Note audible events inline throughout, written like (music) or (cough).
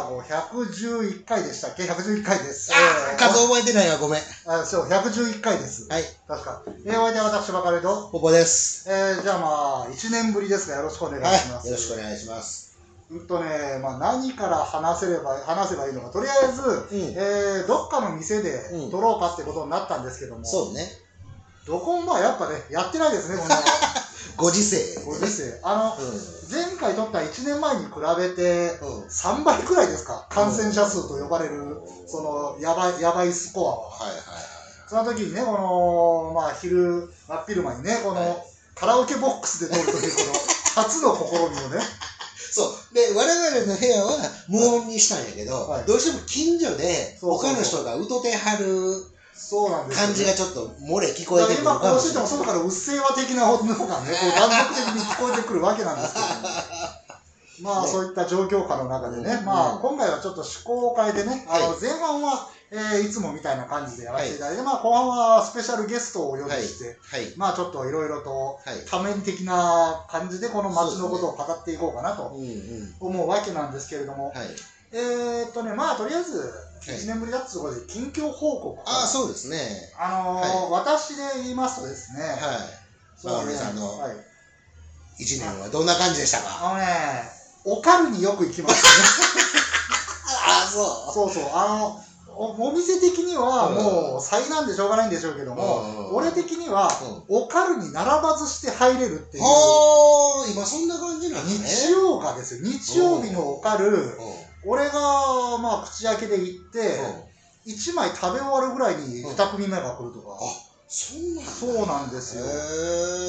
はい、どうも、南の放課後111回でしたっけ ?111 回です。あえ数覚えてないわ、ごめん。あそう、111回です。はい、確か。えー、お相手は私ばかりと、ポポです。えー、じゃあまあ、1年ぶりですが、よろしくお願いはいします。、よろしくお願いします。うんとね、まあ、何から話せれば、話せばいいのか、とりあえず、うんえー、どっかの店でうん撮ろうかってことになったんですけども、そうね。どこもまあ、やっぱね、やってないですね、この (laughs) ご時世。ご時世。あの、う前回撮った1年前に比べて、ん。うん。3倍くらいですか、感染者数と呼ばれる、そのやばいやばいスコアは。はいはいはい。その時にね、この、まあ、昼、真っ昼間にね、この、はいカラオケボックスで撮るという、この、初の試みをね、(laughs) そう。で、我々の部屋は無音にしたんやけど、はいどうしても近所で他の人が歌てはるそうなんですよ、ね。感じがちょっと漏れ聞こえてくるだから今かこうしてても。外からうっせぇわ的な音がね、こう断続的に聞こえてくるわけなんですけど、(laughs) まあ、ねそういった状況下の中でね、うんまあ、うん今回はちょっと趣向を変えてね、あのは前半は、えーいつもみたいな感じでやらせていただいて、まあ、後半はスペシャルゲストをお呼びして、はい。まあ、ちょっといろいろとはい。多面的な感じでこの街のことを語っていこうかなと。思うわけなんですけれども、はい。えーっとね、まあ、とりあえず、はい1年ぶりだってところで近況報告ああ、そうですね。あのー私で言いますとですね、はい。そうね。さんのはい。一年はどんな感じでしたか？あのね、おかるによく行きましたね。(laughs) ああ、そそうそう、あの、おお店的にはうん。もう災難でしょうがないんでしょうけども、うん俺的には、おかるに並ばずして入れるっていう、はあ、今そんな感じなんですね。日曜がですよ、日曜日のおかる、うん俺がまあ口開けで行って、1枚食べ終わるぐらいにうん。2組目が来るとか、そんなんだ。そうなんですよ。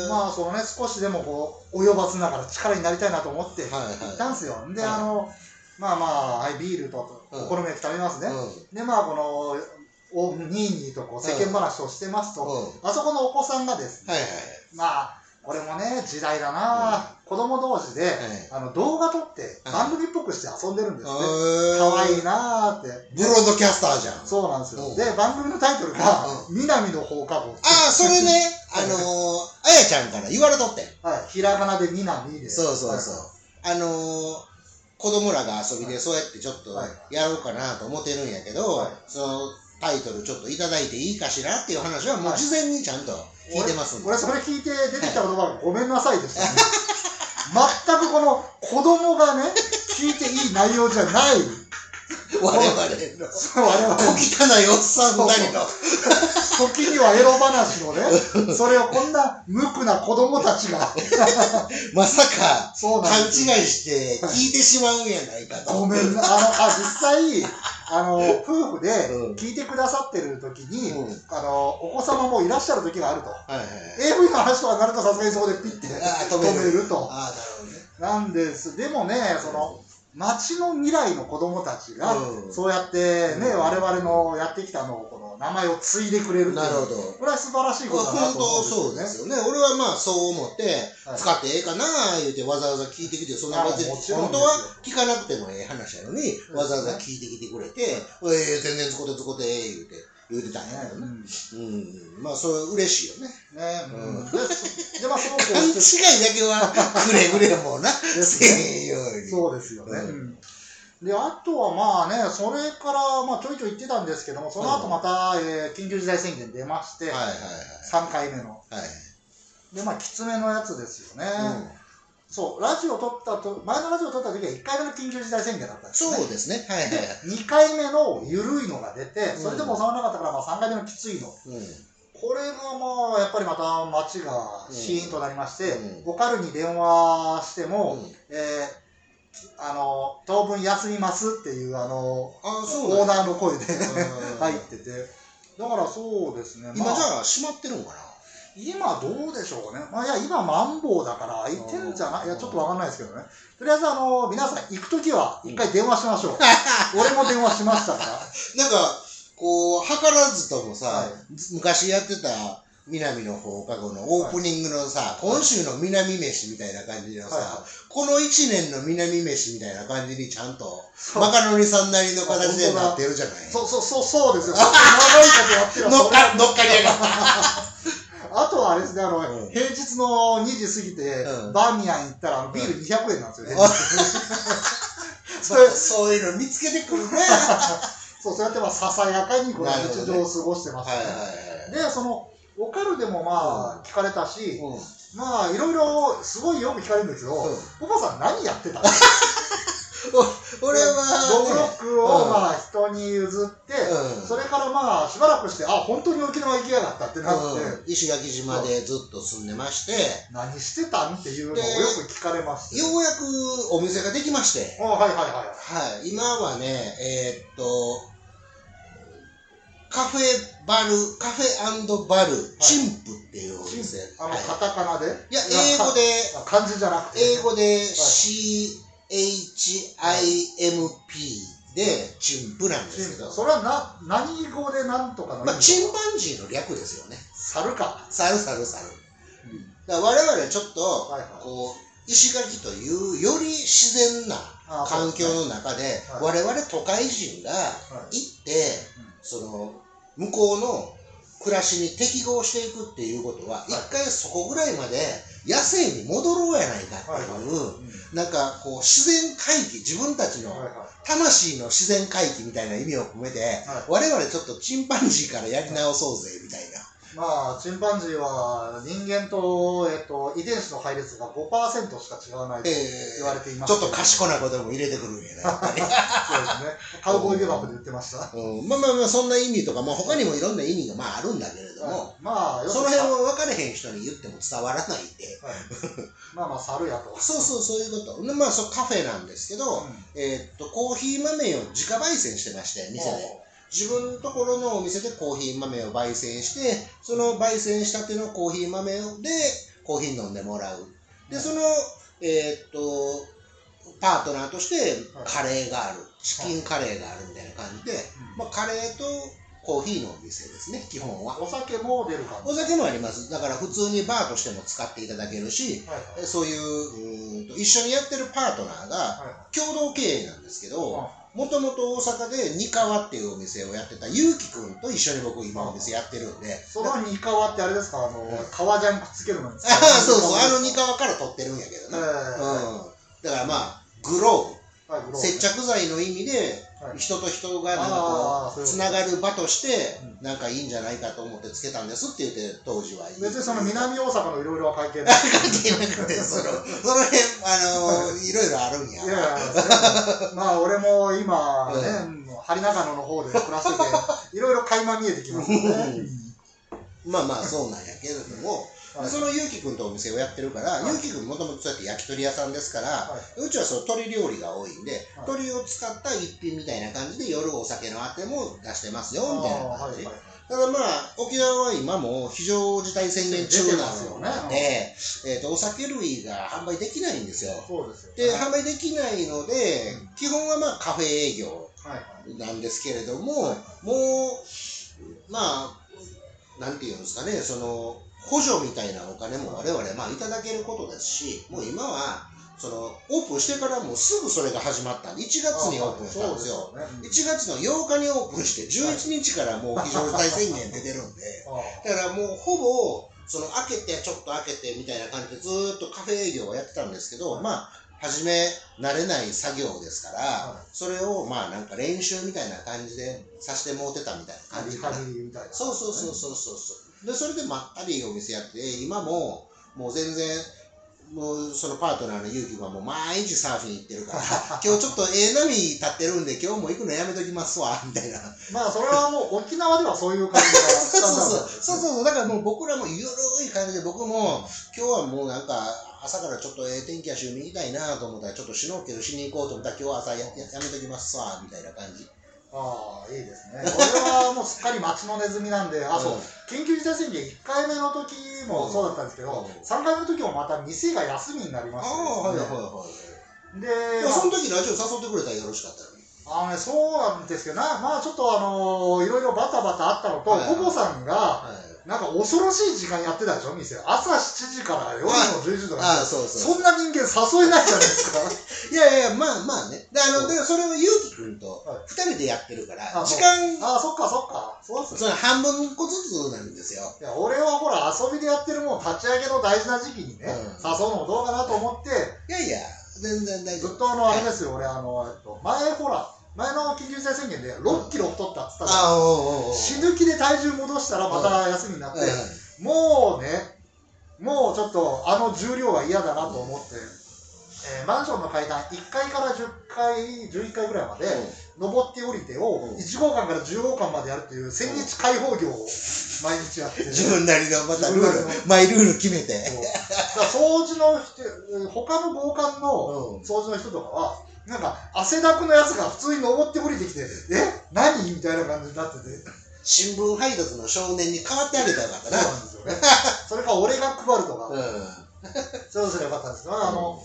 まあそのね、少しでもこう、及ばずながら力になりたいなと思って、はいはい。行ったんですよ。で、はい。あの、まあまあ、はい、ビールとうん。お好み焼き食べますね。うん。で、まあこの、おニーニーとこう世間話をしてますと、うん。あそこのお子さんがですね、はいはい。まあ、これもね、時代だな、子供同士で、あの動画撮ってはい番組っぽくして遊んでるんですね。へえ。可愛いなーって。ブロードキャスターじゃん。そうなんですよ。うんで、番組のタイトルが、う南の放課後。ああ、それね、(laughs) あのー、あやちゃんから言われとってん。はい、ひらがなで南で。そうそうそう。あのー、子供らが遊びでそうやってちょっとはいやろうかなと思ってるんやけど、はいそのタイトルちょっといただいていいかしらっていう話はもう事前にちゃんと聞いてますんで。俺、それ聞いて出てきた言葉がごめんなさいでしたね。全くこの子供がね、聞いていい内容じゃない。我々のそう、我々小汚いおっさん二人の。時にはエロ話のね、それをこんな無垢な子供たちが、まさか勘違いして聞いてしまうんやないかと。ごめんな、あの、あ、実際、あの、夫婦でうん聞いてくださってる時に、うんあの、お子様もいらっしゃる時があると。はいはい。AV の話とかになるとさすがにそこでピッてあ止めると。ああ、なるほどね。なんです。でもね、その、町の未来の子供たちが、うんそうやってね、うん我々のやってきたのを、名前を継いでくれるなるほど。これは素晴らしいことだな本と思当うんですよね。そうですよね。俺はまあそう思って、はい使ってええかな言うてわざわざ聞いてきて、そんな別に本当は聞かなくてもええ話やのに、うんわざわざ聞いてきてくれて、ええ全然つこてつこて言うて、言うてたんやけどね。うん。まあそれ嬉しいよね。ね、ううんん。で、まあ、そうこ勘違いだけはくれぐれもな、すせねえんように。そうですよね。うんうんで、あとはまあね、それから、まあちょいちょい言ってたんですけども、その後また、えー緊急事態宣言出まして、はいはい3回目の。はい。はい。で、まあ、きつめのやつですよね。うんそう、ラジオ撮ったと、前のラジオ撮った時は1回目の緊急事態宣言だったんですよね。そうですね。はいはいはい。2回目の緩いのが出て、それでも収まらなかったから、まあ3回目のきついの。うん。これがまあ、やっぱりまた街がシーンとなりまして、うんおかるに電話しても、うんえーあの、当分休みますっていう、あの、あ、そうオーナーの声でうん (laughs) 入ってて。だからそうですね。今まあじゃあ閉まってるんかな？今どうでしょうね。まあ、いや、今、マンボウだから空いてんじゃない？いや、ちょっとわかんないですけどね。とりあえず、あの、皆さん行くときは、一回電話しましょう。(laughs) 俺も電話しましたから。なんか、こう、図らずともさ、はい昔やってた南の放課後のオープニングのさ、今週の南飯みたいな感じのさ、はいはい。この一年の南飯みたいな感じにちゃんと、マカロニさんなりの形でなってるじゃない？そうそうそう、そうですよ。(laughs) 長いことやってる乗っか、乗っかりやがっあとはあれですね、あの、うん。平日の2時過ぎて、うん。バーミヤン行ったら、ビール200円なんですよ、あ平日そうそういうの見つけてくるね。(laughs) そう、そうやってまあ、ささやかにこれなるほどね。日常を過ごしてましたはいね。はい。で、その、オカルでもまあ、聞かれたし、はい。うん。まあ、いろいろ、すごいよく聞かれるんですけど、うん。おばさん何やってたの？(laughs) 俺は、ドブロックを、うんまあ、人に譲って、うん。それからまあ、しばらくして、あ、本当に沖縄行きやがったってなって、うん。石垣島でずっと住んでまして、何してたんっていうのをよく聞かれまして。ようやくお店ができまして、あはいはいはい。はい、今はね、えーっと、カフェバル、カフェバル、チンプっていうお店。あの、はい。カタカナで？いや、英語で、あ漢字じゃなくて。英語で CHIMP で、チンプなんですけど、それはな、何語でなんとかのまあ、チンパンジーの略ですよね。猿か。猿猿猿。だ我々ちょっと、こう、石垣というより自然なあ環境の中で、はい。我々都会人がはい。行って、その、向こうの暮らしに適合していくっていうことは、い。一回そこぐらいまで野生に戻ろうやないかってはいい。う、うん。なんかこう自然回帰、自分たちの魂の自然回帰みたいな意味を込めて、はい。我々ちょっとチンパンジーからやり直そうぜみたいな。まあ、チンパンジーは人間と、えっと、遺伝子の配列が5%しか違わないとえ言われていますちょっと賢なことも入れてくるんやね。(laughs) そうですね。カウボーイビバップで言ってました。(laughs) うん、まあまあまあそんな意味とか、まあ、他にもいろんな意味がまああるんだけれども、まあ、その辺は分かれへん人に言っても伝わらないんで、はい (laughs) まあまあ、猿やと。そうそうそういうこと。でまあそうカフェなんですけど、うんえーっとコーヒー豆を自家焙煎してまして店で。自分のところのお店でコーヒー豆を焙煎して、その焙煎したてのコーヒー豆でコーヒー飲んでもらう。で、その、えーっと、パートナーとしてカレーがある。チキンカレーがあるみたいな感じで、まあ、カレーとコーヒーのお店ですね、基本は。お酒も出る感じ。お酒もあります。だから普通にバーとしても使っていただけるし、はいはいえそういううーんと一緒にやってるパートナーがは共同経営なんですけいど、はもともと大阪で二川っていうお店をやってたゆうきくんと一緒に僕今お店やってるんで、いそのニカワってあれですか？あの、革ジャンくっつけるのに使あそうそう、あのニ二川から取ってるんやけどえね。ーうん。だからまあ、グロー。ブ接着剤の意味ではい人と人がなんあかこう、つながる場としてう、なんかいいんじゃないかと思ってつけたんですって言って、当時は。別にその南大阪のいろいろは関係ない。関係なくて、その、その辺、あの、いろいろあるんや。いやいや、まあ俺も今ね、もう針中野の方で暮らしてて、いろいろ垣間見えてきますよね。(laughs) まあまあ、そうなんやけれども、はい。そのゆうきくんとお店をやってるから、はい。ゆうきくんもともとそうやって焼き鳥屋さんですから、はうちはその鶏料理が多いんで、はい。鶏を使った一品みたいな感じで夜お酒のあても出してますよ、みたいな感じ。はいはいただまあ、沖縄は今も非常事態宣言中なので、えっとお酒類が販売できないんですよ。そうですよ、で、はい。販売できないので、基本はまあカフェ営業はいなんですけれども、はい。もう、まあ、なんていうんですかね、その、補助みたいなお金も我々、まあ、いただけることですし、もう今は、その、オープンしてからもうすぐそれが始まったんで、1月にオープンしたんですよ。そうですよね。1月の8日にオープンして、11日からもう (laughs) 非常事態宣言出てるんで、あだからもうほぼ、その開けて、ちょっと開けてみたいな感じでずーっとカフェ営業をやってたんですけど、はいまあ、初め慣れない作業ですから、はそれをまあなんか練習みたいな感じでさせてもうてたみたいな感じかな。そうそうそうそうそう。で、それでまったりお店やって、今ももう全然、もうそのパートナーのゆうきくんはもう毎日サーフィン行ってるから、(laughs) 今日ちょっとええ波立ってるんで今日も行くのやめときますわ、(laughs) みたいな。まあそれはもう沖縄ではそういう感じがそうそうそう。そうそうそう。だからもう僕らもゆるい感じで、僕も今日はもうなんか朝からちょっとええ天気やし海行きたいなと思ったら、ちょっとシュノーケルしに行こうと思ったら今日は朝やややめときますわ、みたいな感じ。ああ、いいですね。俺はもうすっかり町のネズミなんで、あ、そう、緊急事態宣言1回目の時もそうだったんですけど、うん3回目の時もまた店が休みになりまああ、してですね、はいはいはい。で、その時ラジオ誘ってくれたらよろしかったのに。あのね、そうなんですけどな、まあちょっとあのいろいろバタバタあったのと、はいはいさんが、はい。なんか恐ろしい時間やってたでしょ、店。朝7時から夜の11時とか。ああ、そうそう。そんな人間誘えないじゃないですか。(laughs) いやいや、まあまあね。で、あの、で、それをゆうきくんとはい二人でやってるから、あ時間、ああ、そっかそっか。そうっすね。その半分個ずつなんですよ。いや俺はほら遊びでやってるもん立ち上げの大事な時期にね、うん誘うのもどうかなと思っていやいや、全然大丈夫。ずっとあの、あれですよ、俺、あの、えっと、前ほら、前の緊急事態宣言で6キロ太ったっつったじゃん。あ、おうおうおう。死ぬ気で体重戻したらまた休みになって、もうね、もうちょっとあの重量は嫌だなと思って、えーマンションの階段1階から10階、11階ぐらいまで、登って降りてをうん。1号館から10号館までやるっていう千日開放業を毎日やって、(laughs) 自分なりのまたルール、マイルール決めて。掃除の人、他の防寒のうん。掃除の人とかは、なんか汗だくのやつが普通に登って降りてきて、え？何？みたいな感じになってて。新聞配達の少年に変わってあげたらよかったな。そうなんですよね。(laughs) それか俺が配るとか、うん。(laughs) そうすればよかったんですけど、あの、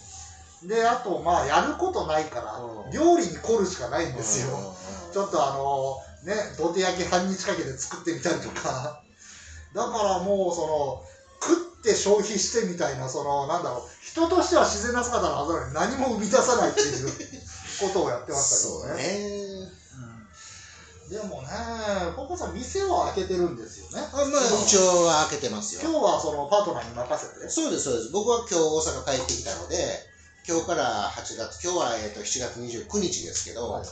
で、あと、まあ、やることないから、うん料理に凝るしかないんですよ。うんちょっとあの、ね、土手焼き半日かけて作ってみたりとか、だからもう、その、て消費してみたいな、その、なんだろう、人としては自然な姿のはずなのに何も生み出さないっていう (laughs) ことをやってましたけどね。ね。うんでもね、ココさん、店は開けてるんですよね。あまあ、一応は開けてますよ。今日はそのパートナーに任せて。そうです、そうです。僕は今日大阪帰ってきたので、今日から8月、今日は、えー、と7月29日ですけど、はい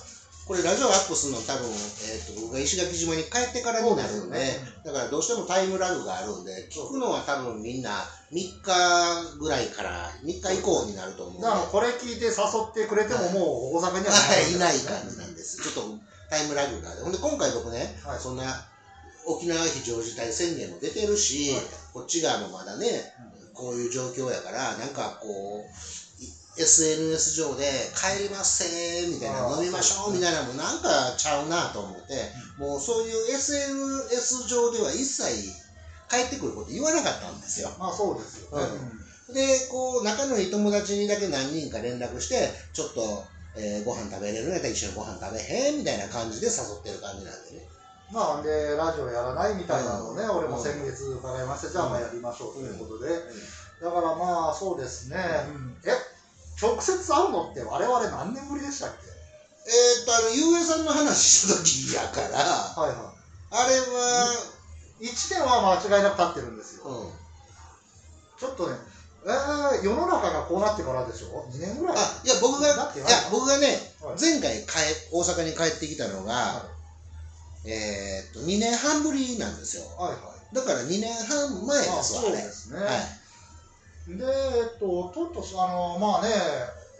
これラジオアップするの多分、えー、と僕が石垣島に帰ってからになるんでね。だからどうしてもタイムラグがあるんで、聞くのは多分みんな3日ぐらいから、3日以降になると思うだからこれ聞いて誘ってくれてももう大阪にははい、いない感じなんです。ちょっとタイムラグがある。ほんで今回僕ね、はい。そんな沖縄非常事態宣言も出てるし、はい。こっち側もまだね、こういう状況やから、なんかこう、い SNS 上で帰りますせーみたいな、飲みましょうみたいなのもなんかちゃうなと思って、もうそういう SNS 上では一切帰ってくること言わなかったんですよ。まあそうですよね。で、こう、仲のいい友達にだけ何人か連絡して、ちょっと、えーご飯食べれる？んやったら一緒にご飯食べへん？みたいな感じで誘ってる感じなんでね。まあで、ラジオやらないみたいなのをね、うん。俺も先月伺いまして、じゃあまあやりましょうということで、うん。だからまあそうですね、うん。え、直接会うのって我々何年ぶりでしたっけ？えーっと、あの、ゆうえさんの話した時やから、はいはあれは、い。1年は間違いなく経ってるんですよ。うん。ちょっとね、えー、世の中がこうなってからでしょ ?2 年ぐらいあ、いや、僕が、いや、僕がね、はい前回帰、大阪に帰ってきたのが、はえーっと、2年半ぶりなんですよ。いはいはい。だから2年半前ですわ、あそう。ですね。はい。で、えっと、ちょっと、あの、まあね、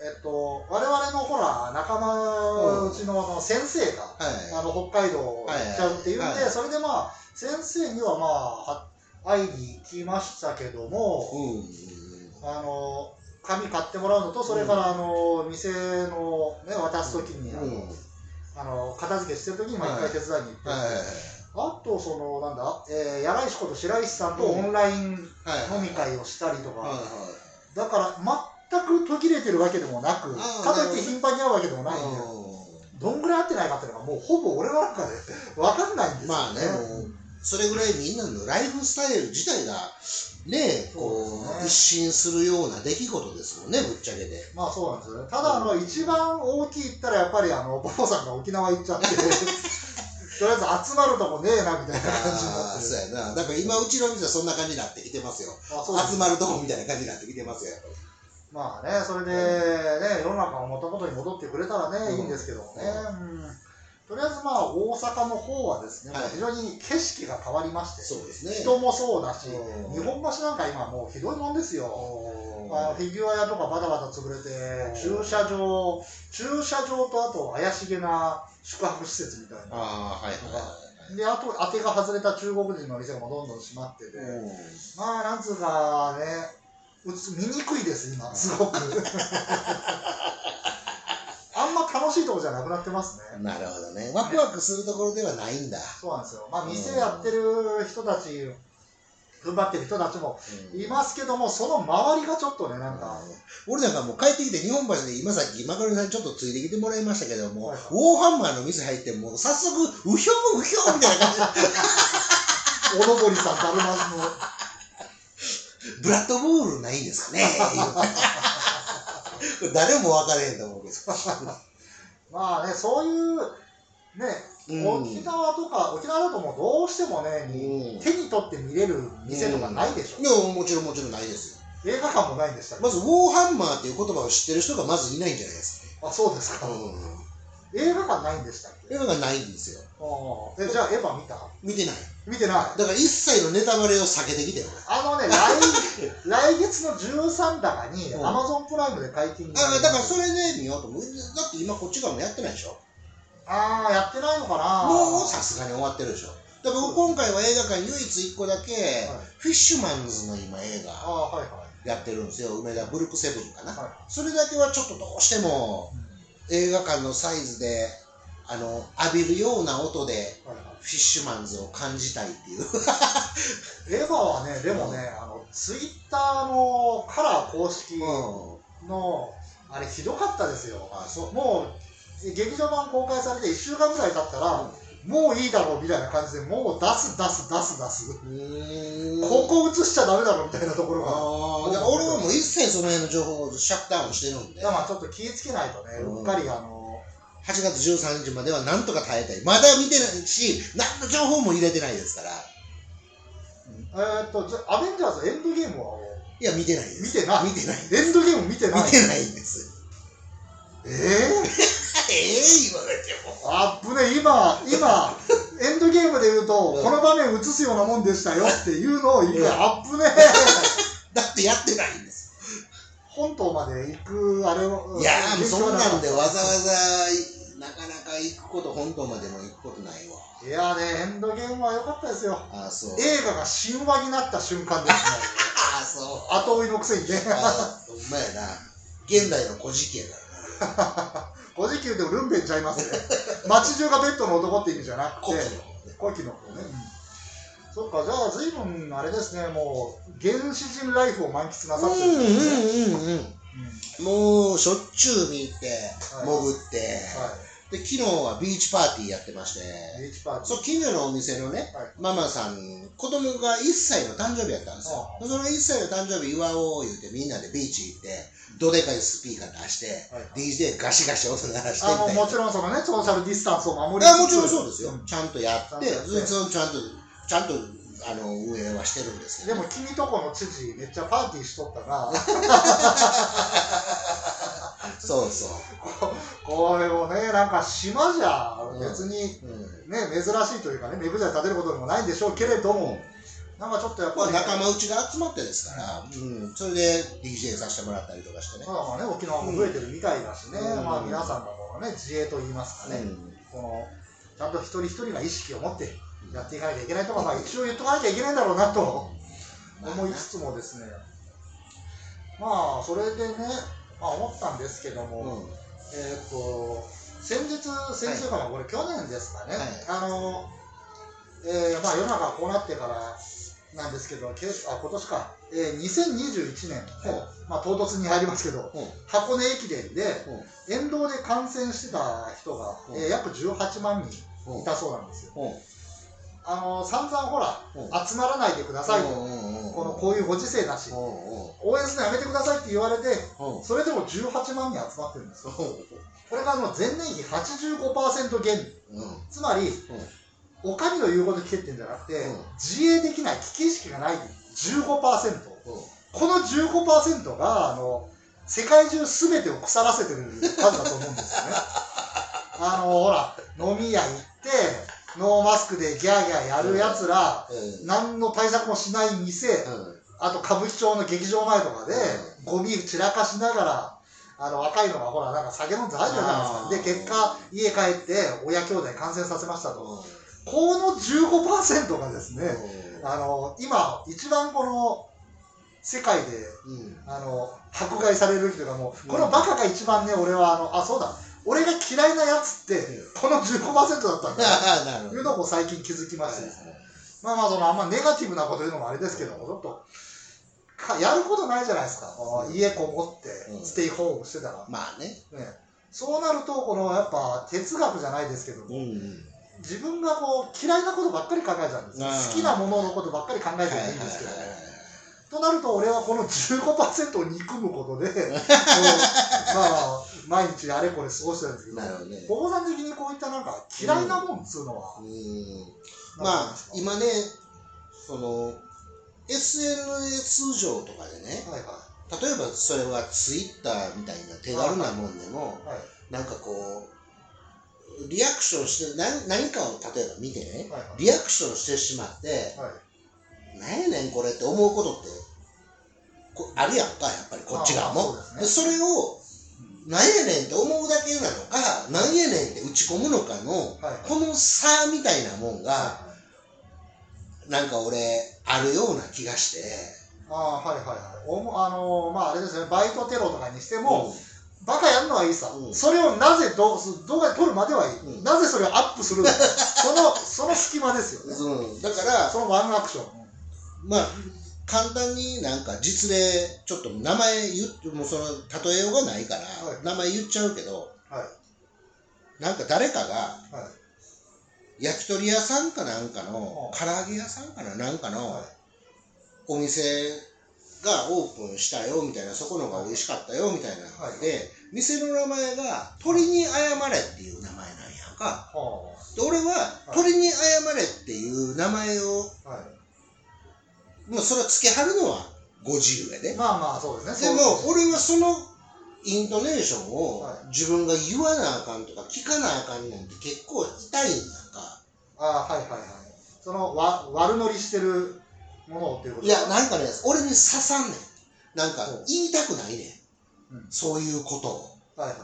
えっと、我々のほら、仲間うちのあの先生が、はい。あの、北海道行っちゃうっていうんで、はいはいそれでまあ、先生にはまあ、は会いに行きましたけども、うん。あの、紙買ってもらうのと、それから、あの、店のね、渡すときに、あの、うん。あの片付けしてるときに、まあ、一回手伝いに行って、はいはいはい。あと、その、なんだ、えー、柳石こと白石さんとオンラインはい飲み会をしたりとか。だから全く途切れてるわけでもなく、かといって頻繁に会うわけでもないんで、どんぐらい会ってないかっていうのがもうほぼ俺の中で (laughs) 分かんないんですよ、まあねもうそれぐらいみんなのライフスタイル自体がねこそうね。一新するような出来事ですもんねぶっちゃけて。まあそうなんですよね。ただ、あの、一番大きいったらやっぱり、あの、ポポさんが沖縄行っちゃって、(laughs) とりあえず集まるとこねえなみたいな感じになってそうやな。だから今うちの店はそんな感じになってきてますよ。集まるとこみたいな感じになってきてますよ。まあね、それでね、世の中が元々に戻ってくれたらね、うん。いいんですけどもね。うん。とりあえずまあ、大阪の方はですね、はい。非常に景色が変わりまして、そうですね。人もそうだし、うん。日本橋なんか今もうひどいもんですよ。あのフィギュア屋とかバタバタ潰れて、駐車場、駐車場とあと怪しげな宿泊施設みたいな。ああはいはで、あと当てが外れた中国人の店もどんどん閉まってて、まあ、なんつうかね、うつ見にくいです、今、すごく。(laughs) あんま楽しいとこじゃなくなってますね。なるほどねワクワクするところではないんだそうなんですよ。まあ、店やってる人たち、踏ん張ってる人たちもうん。いますけども、その周りがちょっとね、なんか、俺なんかもう帰ってきて日本橋で今さっきマカロニさんにちょっとついてきてもらいましたけども、はいはい。ウォーハンマーの店入ってもう早速うひょうひょみたいな感じ。で (laughs) おのぼりさん、だるまの、ブラッドボールないんですかね (laughs) 誰も分からへんと思うけど、(laughs) まあね、そういう、ね、うん沖縄とか、沖縄だともうどうしてもね、うん手に取って見れる店とかないでしょ。いやもちろんもちろんないですよ映画館もないんでしたっけ？まず、ウォーハンマーっていう言葉を知ってる人がまずいないんじゃないですかね。あそうですか、うん。映画館ないんでしたっけ？映画がないんですよ。えじゃあエヴァ見た？見てない。見てないだから一切のネタバレを避けてきてよ。あのね来 (laughs) 来月の13高にうんアマゾンプライムで解禁あだからそれで見ようと思う。だって今こっち側もやってないでしょ。ああやってないのかなもうさすがに終わってるでしょ。だ僕今回は映画館唯一1個だけ、フィッシュマンズの今映あ画やってるんですよ。梅田ブルックセブンかな。はいそれだけはちょっとどうしても映画館のサイズで、あの、浴びるような音でフィッシュマンズを感じたいっていう。エヴァはねでもね、あのツイッターのカラー公式うん。の、あれひどかったですよあ、そう。もう劇場版公開されて1週間ぐらい経ったら、もういいだろうみたいな感じでもう出す出す出す出す、ここ映しちゃダメだろみたいなところが。あ俺はもう一切その辺の情報をシャットダウンしてるんで、いやまあちょっと気ぃつけないとね、うっかりあの8月13日まではなんとか耐えたい。まだ見てないし、何の情報も入れてないですから。えーっとじゃアベンジャーズエンドゲームはいや、見てないです。見てない。見てない。エンドゲーム見てない。見てないんです。えええ言われても。ー、あっぶね今今エンドゲームで言うと、うんこの場面映すようなもんでしたよっていうのを言う、うんあっぶね (laughs) だってやってないんです。本島まで行くあれをいやそんなんでわざわざざ、なかなか行くこと、本島までも行くことないわ。いやーねエンドゲームは良かったですよああ、そう。映画が神話になった瞬間ですねあ (laughs) あ、そう。後追いのくせにねあほんまやな。現代の古事記やからな。(laughs) 古事記でもルンベンちゃいますね。(laughs) 街中がベッドの男って意味じゃなくて古希の。方ね、そっかじゃあ随分あれですねもう原始人ライフを満喫なさってるんで。すね、うんうんうん。もうしょっちゅう見て、はい。潜って、はで昨日はビーチパーティーやってまして、いビーチパーティそう近所のお店のね、はい。ママさん、子供が1歳の誕生日やったんですよ。あその1歳の誕生日祝おう言うてみんなでビーチ行って、どでかいスピーカー出して、はいはい。DJ ガシガシ音鳴らして。あもたいな。もちろんそのね。ソーシャルディスタンスを守りつつ。あもちろんそうですよ、ん。ちゃんとやって、ちゃんとやって。それちゃんと、ちゃんとあの運営はしてるんですけど、でも君とこの知事めっちゃパーティーしとったな。(laughs) そうそう。(laughs) これをねなんか島じゃ別にうん。ね、珍しいというかね目舞台立てることでもないんでしょうけれども、なんかちょっとやっまあ、ぱり、仲間内が集まってですから、うん、それで DJ させてもらったりとかしてね。まだまあね、沖縄も増えてるみたいだしね、うん。まあ皆さんのこのね、自衛といいますかね、うん。このちゃんと一人一人が意識を持ってやっていかなきゃいけないとか、まあ一応言っとかなきゃいけないんだろうなとまあ思いつつもですね、まあそれでね、まあ思ったんですけども、うんえーっと、先日、先週かな、これ去年ですかね、はい。あの、えーまあ世の中がこうなってからなんですけど、けあ今年か、えー2021年、ほまあ唐突に入りますけど、う。ん箱根駅伝でう。ん沿道で観戦してた人が、う。んえー約18万人うんいたそうなんですよ。うんあの散々ほら、うん。集まらないでくださいと、このこういうご時世だし、応援するのやめてくださいって言われて、うん。それでも18万人集まってるんですよ。これがあの前年比85%減、うん。つまり、お上の言うこと聞けってんじゃなくて、うん。自衛できない、危機意識がない。15%。この15%が、あの、世界中すべてを腐らせてる数だと思うんですよね。(laughs) あの、ほら、飲み屋行って、ノーマスクでギャーギャーやるやつら、うん。何の対策もしない店、うん。あと歌舞伎町の劇場前とかで、うゴミ散らかしながら、あの若いのがほら、なんか酒飲んで入るじゃないですか。で、結果、家帰って親兄弟感染させましたと。この15%がですね、あの、今、一番この、世界で、うん。あの、迫害されるというかもう、このバカが一番ね、俺は、あの、あ、そうだ、俺が嫌いなやつって、この15%だったんだ。というのを最近気づきまして。まあまあ、その、あんまネガティブなこと言うのもあれですけども、ちょっと、かやることないじゃないですか。この家こもってう、んステイホームしてたら。まあねね、そうなると、この、やっぱ、哲学じゃないですけども、うん自分がこう、嫌いなことばっかり考えちゃうんです好きなもののことばっかり考えてもいいんですけどね。となると、俺はこの15%を憎むことで、(laughs) まあ、毎日あれこれ過ごしてるんですけど、なるほどね。さん的にこういったなんか嫌いなもんっつうのは、うん。なんまあ今ねその SNS 上とかでねはいは例えばそれはツイッターみたいな手軽なもんでもいはい。なんかこうリアクションして何何かを例えば見てねはいはい。リアクションしてしまってはい。なんやねんこれって思うことってこあるやんかやっぱりこっち側も。そうでですそれをなんやねんって思うだけなのかなんやねんって打ち込むのかのこの差みたいなもんがなんか俺あるような気がして。ああはいはいはい。おもあのーまああれですね。バイトテロとかにしても、うん。バカやるのはいいさ、うん。それをなぜどう動画で撮るまではいい、うん。なぜそれをアップするのか。(laughs) そのその隙間ですよね、うん、だからそのワンアクション、まあ簡単になんか実例ちょっと名前言ってもうその例えようがないから、はい。名前言っちゃうけどはい。なんか誰かがはい。焼き鳥屋さんかなんかのは唐揚げ屋さんかななんかのはい。お店がオープンしたよみたいなそこのが美味しかったよみたいなので、店の名前が鳥に謝れっていう名前なんやんか。はで俺は鳥に謝れっていう名前をあはいもうそれを付けはるのはご自由やで、まあまあそうですねでも俺はそのイントネーションをはい。自分が言わなあかんとか聞かなあかんねんって結構痛いんやんかああはいはいはい。そのわ悪乗りしてるものをっていうこと？いやなんかね俺に刺さんねん。なんかう。ん言いたくないねん、うん。そういうことを。はいはい。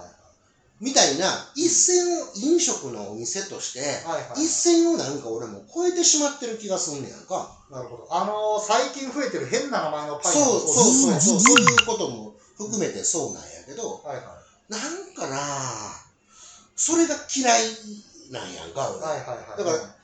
みたいな一線を飲食のお店としてはいはいはい。一線をなんか俺も超えてしまってる気がすんねやんかなるほど。あのー最近増えてる変な名前のパそうン屋もそうそうそうそういうことも含めてそうなんやけどはいはい。なんかなそれが嫌いなんやんか俺はいはいはい。だから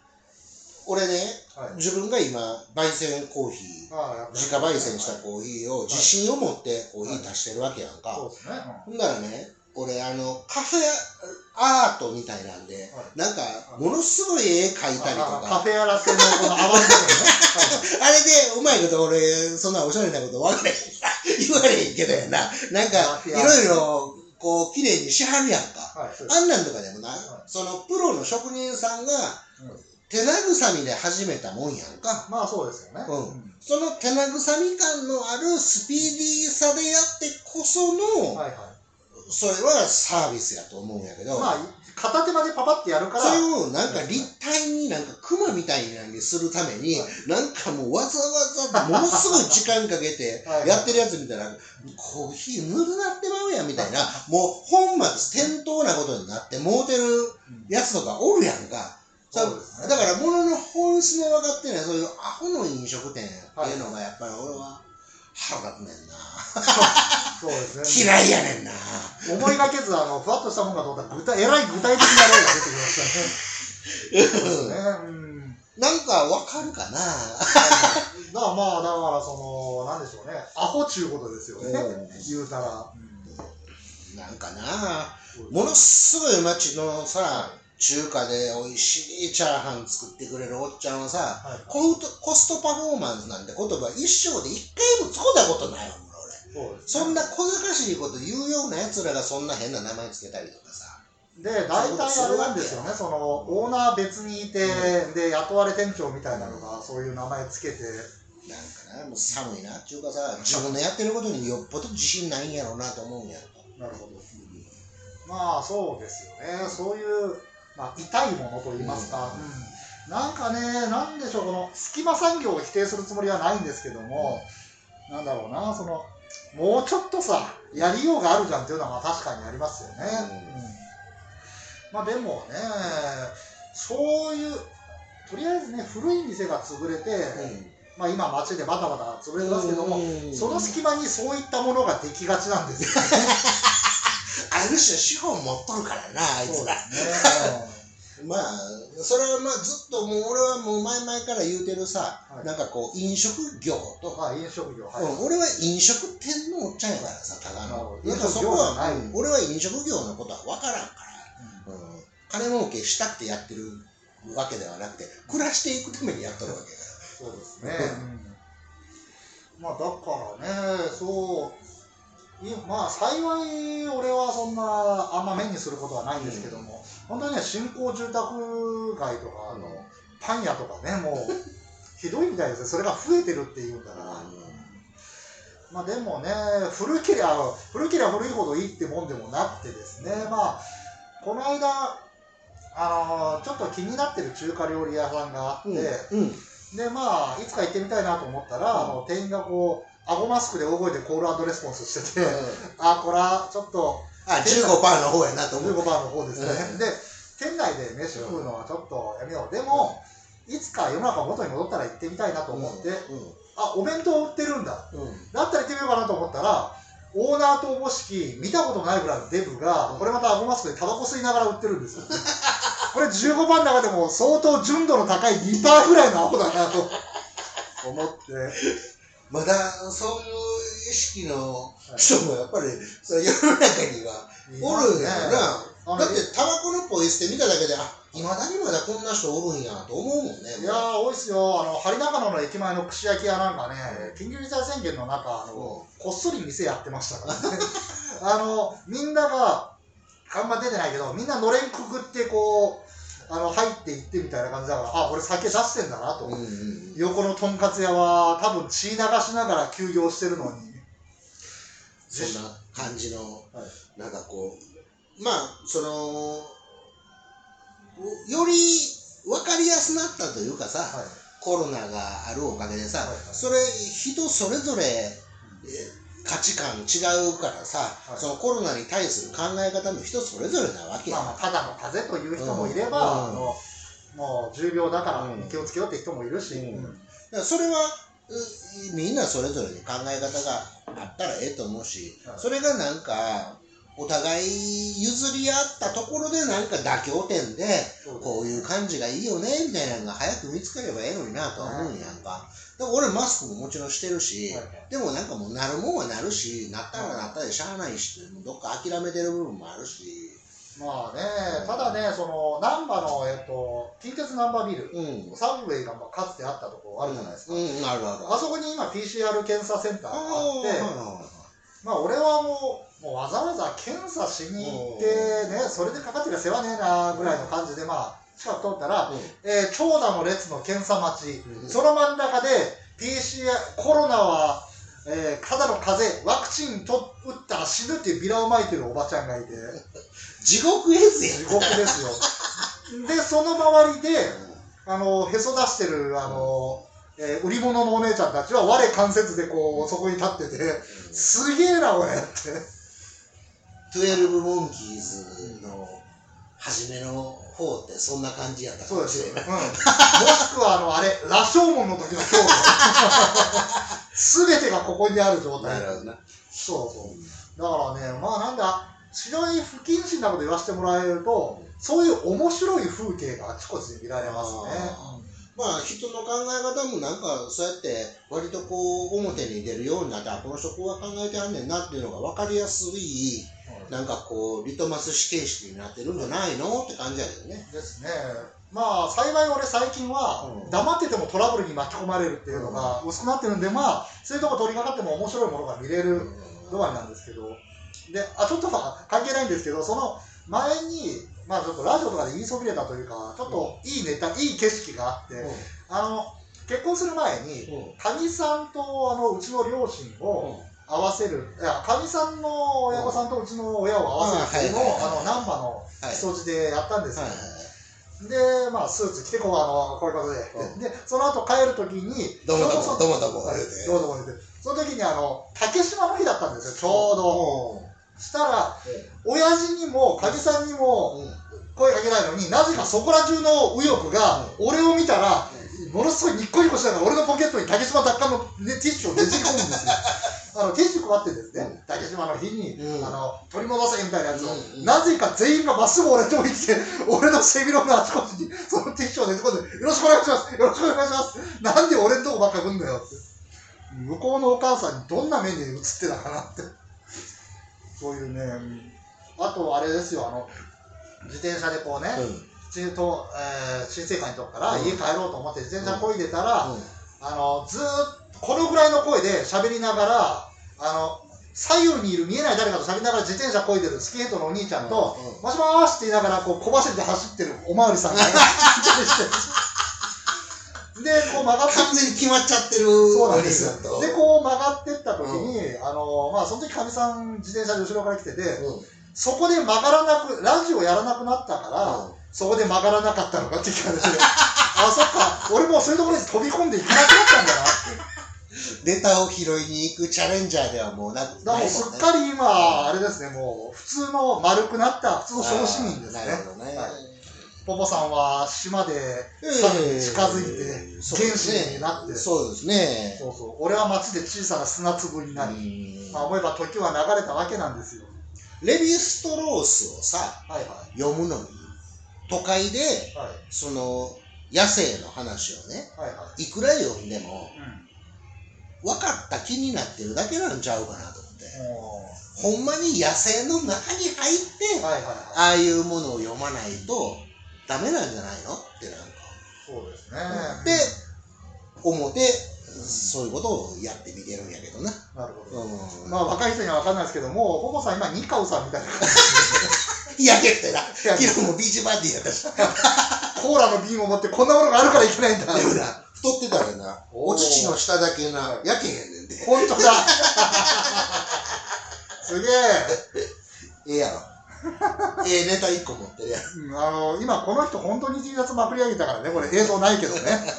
俺ねはい。自分が今焙煎コーヒー自家焙煎したコーヒーを自信を持ってコーヒー足してるわけやんか、そうですね、ほんならね俺あのカフェアートみたいなんで、はなんかものすごい絵描いたりとか。カフェアラテのこの泡の部分ねあれでうまいこと俺そんなおしゃれなこと分かれへん言われへんけどやな。なんかいろいろこう綺麗にしはるやんか。はいあんなんとかでもな、い。そのプロの職人さんがうん。手慰みで始めたもんやんか。まあそうですよね。うん。その手慰み感のあるスピーディーさでやってこその、はいはいそれはサービスやと思うんやけど、まあ片手間でパパってやるから。それをなんか立体になんかクマみたいにするために、はい。なんかもうわざわざものすごい時間かけてはい。やってるやつ見たら、コーヒーぬるなってまうやんみたいな、もう本末転倒なことになってもうてるうんやつとかおるやんか。だから物の本質の分かってないそういうアホの飲食店っていうのがやっぱり俺は腹立つねんな。そうですね嫌いやねんな。思いがけずあのふわっとしたもんがどうだ具体えらい具体的な例が出てきましたねそうですねうんなんかわかるかな。だからまあだからそのなんでしょうねアホちゅうことですよね言うたら、なんかな。ものすごい町のさ、中華で美味しいチャーハン作ってくれるおっちゃんはさ、はい。コストコストパフォーマンスなんて言葉一生で一回も使ったことないわ、俺。ね。そんな小賢しいこと言うような奴らがそんな変な名前つけたりとかさ。で大体あれなんですよねそのオーナー別にいて、で雇われ店長みたいなのがそういう名前つけて。なんかな、もう寒いな。っていうかさ、自分のやってることによっぽど自信ないんやろうなと思うんや。なるほど。まあそうですよね。そういう、まあ、痛いものといいますか、うん。なんかねなんでしょうこの隙間産業を否定するつもりはないんですけども、なんだろうなそのもうちょっとさやりようがあるじゃんっていうのはまあ確かにありますよね、うん。まあでもねそういうとりあえずね古い店が潰れて、まあ今街でバタバタ潰れてますけども、その隙間にそういったものができがちなんですよね。(laughs) ある種資本持っとるからな、あいつら。ね。まあ、それはまあずっともう俺はもう前々から言うてるさ、はい。なんかこう飲食業とうん、まあ飲食業、はい。うん俺は飲食店のおっちゃんやからさ、ただの。かそこは、俺は飲食業のことは分からんから、うん、金儲けしたくてやってるわけではなくて、暮らしていくためにやっとるわけだそうですね。うん。まあだからね、そう、いまあ幸い俺はそんなあんま目にすることはないんですけども、本当にね、新興住宅街とかあの、パン屋とかね、もう、(laughs) ひどいみたいですね。それが増えてるっていうんだから、まあでもね古けりゃ古けりゃ古いほどいいってもんでもなくてですね。まあこの間あのちょっと気になってる中華料理屋さんがあって、うん。うん。でまあいつか行ってみたいなと思ったら、うん。あの店員がこう顎マスクで大声でコールレスポンスしてて、うん。あこれはちょっとあ15%の方やなと思15%うの方ですね、うん。で店内で飯食うのはちょっとやめよう。でも、いつか世の中元に戻ったら行ってみたいなと思って、あお弁当売ってるんだ。だったら行ってみようかなと思ったらオーナーとおぼしき見たことないぐらいのデブが、うん。これまた顎マスクでタバコ吸いながら売ってるんですよ。これ15番の中でも相当純度の高い2%ぐらいのアホだなと思ってまだそういう意識の人もやっぱりそれ世の中にはおるんやろな、あのだってタバコのポイ捨て見ただけであいまだにまだこんな人おるんやと思うもんね。いやー、多いっすよ。あの、針中野の駅前の串焼き屋なんかね、緊急事態宣言の中、あの、こっそり店やってましたからね。(laughs) あの、みんなが、あんま出てないけど、みんなのれんくぐって、こう、あの、入っていってみたいな感じだから、あ、俺酒出してんだなと。うんうんうん横のとんかつ屋は、多分血流しながら休業してるのに。そんな感じの、はいなんかこうまあそのより分かりやすなったというかさ、はい。コロナがあるおかげでさ、はいはいそれ人それぞれ、えー価値観違うからさ、はい。そのコロナに対する考え方も人それぞれなわけや、まあまあ、ただの風邪という人もいれば、うん。あの、もう重病だからうん気をつけようって人もいるし、うんうん。だからそれはうみんなそれぞれに考え方があったらええと思うし、はい。それがなんかお互い譲り合ったところでなんか妥協点でこういう感じがいいよねみたいなのが早く見つかればええのになとは思うんやんか。だから俺マスクももちろんしてるし、はいでもなんかもうなるもんはなるし、なったらなったでしゃあないし、どっか諦めてる部分もあるし。まあね、ただね、その、難波の、えっと、近鉄難波ビル、うん。サブウェイがまあかつてあったところあるじゃないですか。うん、うんあるある。あそこに今 PCR 検査センターがあって、あまあ俺はもう、もうわざわざ検査しに行ってね、それでかかってりゃ世話ねえなぐらいの感じで、まあ、近く通ったら、えー長蛇の列の検査待ち、うん。その真ん中で PCR、コロナは、えーただの風邪、ワクチンと打ったら死ぬっていうビラをまいてるおばちゃんがいて、地獄絵図や地獄ですよ。で、その周りで、あの、へそ出してる、あの、えー売り物のお姉ちゃんたちは我関節でこう、そこに立ってて、すげえな、俺って。12モンキーズの初めの方ってそんな感じやったかそうですよ。もしれうん。もない。しくは、あの、あれ、羅生門の時の今日すべてがここにある状態。なるほどな。そうそう。だからね、まあなんだ、白い不謹慎なこと言わせてもらえると、そういう面白い風景があちこちで見られますね。あまあ人の考え方もなんかそうやって割とこう表に出るようになってあこの人こうは考えてはんねんなっていうのが分かりやすいなんかこうリトマス試形式になってるんじゃないのって感じやけどね。ですね。まあ幸い俺最近はうん。黙っててもトラブルに巻き込まれるっていうのが薄くなってるんで、まあそういうとこ取り掛かっても面白いものが見れるドアなんですけど、で、あ、ちょっとまあ関係ないんですけど、その前に、まあちょっとラジオとかで言いそびれたというか、ちょっといいネタ、いい景色があって、あの、結婚する前に、かみさんとあのうちの両親を合わせる、いや、かみさんの親御さんとうちの親を合わせるっていうのを、難波のはい木曽路でやったんですよ。で、まあ、スーツ着てこう、あの、こういうことで。うんで、その後帰るときに、どうもどうもどどうもどうもどうもどうも。その時に、あの、竹島の日だったんですよ、ちょうど。したら、親父にも、かみさんにもうん声かけないのになぜかそこら中の右翼が、俺を見たら、ものすごいニッコニコしながら、俺のポケットに竹島奪還の、ね、ティッシュをねじり込むんですよ。(laughs) あの、ティッシュ配ってですね、竹島の日に、うんあの、取り戻せみたいなやつを、うんうんなぜか全員がまっすぐ俺のとこに来て、俺の背広のあちこちに、そのティッシュをねじ込んで、よろしくお願いしますよろしくお願いしますなんで俺のとこばっか来んだよって。向こうのお母さんにどんな目に映ってたかなって。そういうね、あとあれですよ、あの、自転車でこうね、中東、えー、新生館のとこからうん。家帰ろうと思って自転車こいでたら、うん。あの、ずーっと、このぐらいの声で喋りながら、あの、左右にいる見えない誰かと喋りながら自転車こいでるスキンヘッドのお兄ちゃんと、もしもーしって言いながら、こう、小走りで走ってるおまわりさんが、で、で、こう曲がって完全に決まっちゃってるそうなんですよ。で、こう曲がってった時に、あの、まあ、その時かみさん自転車で後ろから来てて、うん。そこで曲がらなく、ラジオやらなくなったから、うんそこで曲がらなかったのかって聞かれて、(laughs) あ、そっか、俺もうそういうところに飛び込んでいかなくなったんだなって。ネタを拾いに行くチャレンジャーではもうなくだからもうすっかり今、あれですね、もう普通の丸くなった普通の小市民ですね。ね。はいポポさんは島で猿に近づいて、原始になって、そうですね。そうそう俺は街で小さな砂粒になり、うんまあ、思えば時は流れたわけなんですよ。レヴィストロースをさ、はいはい。読むのに、都会で、はいその、野生の話をね、はいはい。いくら読んでも、うん分かった気になってるだけなんちゃうかなと思って。もほんまに野生の中に入って、うはいはいはい。ああいうものを読まないとダメなんじゃないの？ってなんか。そうですね。で、思って、そういうことをやってみてるんやけどな。なるほど。うん。まあ若い人には分かんないですけども、ポポさん今、ニカウさんみたいな感 (laughs) 焼けてな。昨日もビーチバーディーやったし。(laughs) コーラの瓶を持ってこんなものがあるからいけないんだ。でもな、太ってたらな、お乳の下だけな、焼けへんねんで。本当だ。(laughs) すげえ。ええやろ。(laughs) ええネタ一個持ってるやんあの、今この人本当に T シャツまくり上げたからね、これ映像ないけどね。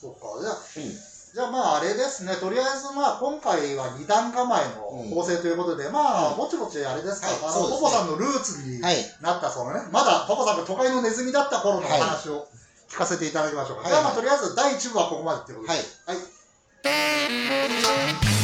そっか、じゃあ、うんじゃあまああれですね、とりあえずまあ今回は二段構えの構成ということで、まあぼちぼちあれですか、はいあのね。ポポさんのルーツにはい。なったそのね、まだポポさんが都会のネズミだった頃の話を聞かせていただきましょうか。はい。じゃあまあとりあえず第1部はここまでっていうことで。はい。はい